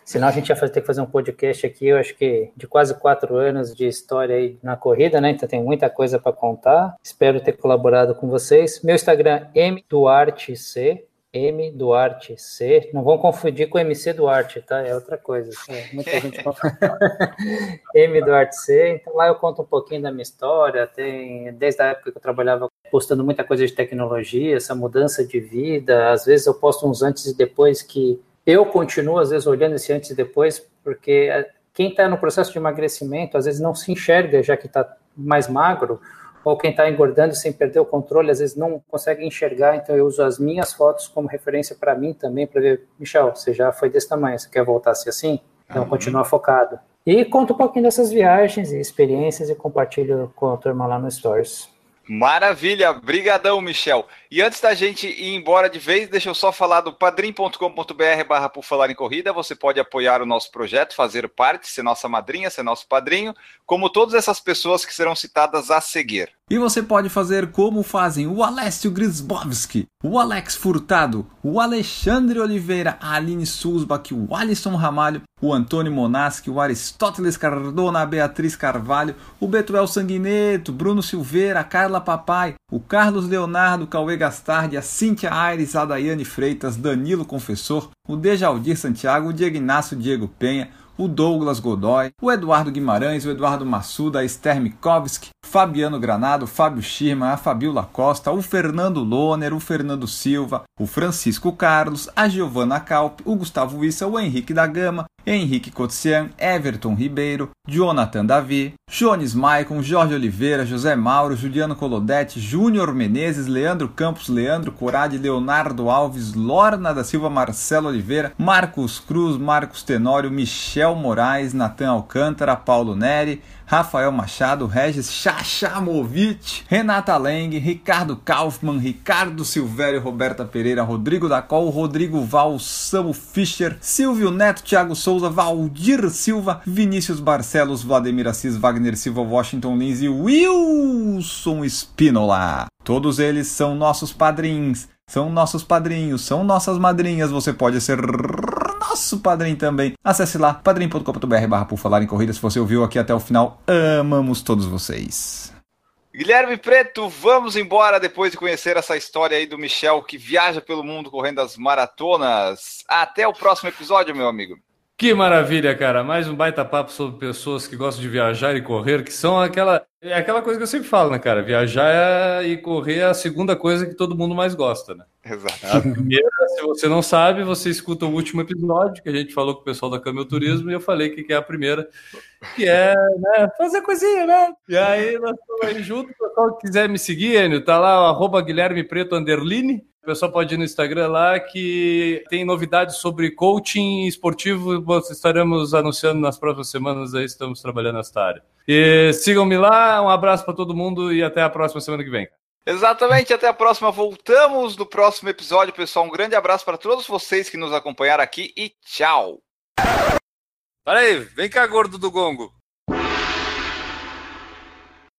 senão a gente ia ter que fazer um podcast aqui, eu acho que de quase quatro anos de história aí na corrida, né? Então tem muita coisa para contar. Espero ter colaborado com vocês. Meu Instagram, mduartec. M Duarte C. Não vão confundir com MC Duarte, tá? É outra coisa. É, muita gente M Duarte C. Então lá eu conto um pouquinho da minha história. Tem desde a época que eu trabalhava postando muita coisa de tecnologia, essa mudança de vida. Às vezes eu posto uns antes e depois que eu continuo às vezes olhando esse antes e depois, porque é, quem está no processo de emagrecimento às vezes não se enxerga já que está mais magro ou quem está engordando sem perder o controle, às vezes não consegue enxergar, então eu uso as minhas fotos como referência para mim também, para ver, Michel, você já foi desse tamanho, você quer voltar a ser assim? Então uhum. continua focado. E conto um pouquinho dessas viagens e experiências e compartilho com a turma lá no Stories. Maravilha, brigadão, Michel. E antes da gente ir embora de vez, deixa eu só falar do padrim.com.br barra por falar em corrida. Você pode apoiar o nosso projeto, fazer parte, ser nossa madrinha, ser nosso padrinho, como todas essas pessoas que serão citadas a seguir. E você pode fazer como fazem o Alessio Grisbowski, o Alex Furtado, o Alexandre Oliveira, a Aline Sulzbach, o Alisson Ramalho, o Antônio Monaschi, o Aristóteles Cardona, a Beatriz Carvalho, o Betuel Sanguineto, Bruno Silveira, a Carla Papai, o Carlos Leonardo, o Cauê Gastardi, a Cíntia Aires, a Daiane Freitas, Danilo Confessor, o Dejaldir Santiago, o Diego Inácio Diego Penha, o Douglas Godoy, o Eduardo Guimarães, o Eduardo Massuda, a Esther Mikovski, Fabiano Granado, Fábio Schirma, a Fabiola Costa, o Fernando Loner, o Fernando Silva, o Francisco Carlos, a Giovana Calp, o Gustavo Issa, o Henrique da Gama, Henrique Cotsian, Everton Ribeiro, Jonathan Davi, Jones Maicon, Jorge Oliveira, José Mauro, Juliano Colodetti, Júnior Menezes, Leandro Campos, Leandro Corade, Leonardo Alves, Lorna da Silva, Marcelo Oliveira, Marcos Cruz, Marcos Tenório, Michel Moraes, Natan Alcântara, Paulo Neri, Rafael Machado, Regis Chachamovic, Renata Leng, Ricardo Kaufmann, Ricardo Silvério, Roberta Pereira, Rodrigo Dacol, Rodrigo Val, Samu Fischer, Silvio Neto, Thiago Souza, Valdir Silva, Vinícius Barcelos, Vladimir Assis, Wagner Silva, Washington Lins e Wilson Spinola. Todos eles são nossos padrinhos, são nossos padrinhos, são nossas madrinhas. Você pode ser nosso padrinho também. Acesse lá, padrim.com.br barra por falar em corrida. Se você ouviu aqui até o final, amamos todos vocês. Guilherme Preto, vamos embora depois de conhecer essa história aí do Michel que viaja pelo mundo correndo as maratonas. Até o próximo episódio, meu amigo. Que maravilha, cara. Mais um baita papo sobre pessoas que gostam de viajar e correr, que são aquela. É aquela coisa que eu sempre falo, né, cara? Viajar e correr é a segunda coisa que todo mundo mais gosta, né? Exato. A primeira, se você não sabe, você escuta o último episódio que a gente falou com o pessoal da Camel Turismo e eu falei que é a primeira, que é né, fazer coisinha, né? E aí nós estamos aí junto. Se o pessoal quiser me seguir, Enio, tá lá, arroba Guilherme Preto Underline. O pessoal pode ir no Instagram lá que tem novidades sobre coaching esportivo. Estaremos anunciando nas próximas semanas aí, estamos trabalhando nesta área. E sigam-me lá, um abraço para todo mundo e até a próxima semana que vem. Exatamente, até a próxima. Voltamos no próximo episódio, pessoal. Um grande abraço para todos vocês que nos acompanharam aqui e tchau. Para aí, vem cá, gordo do gongo.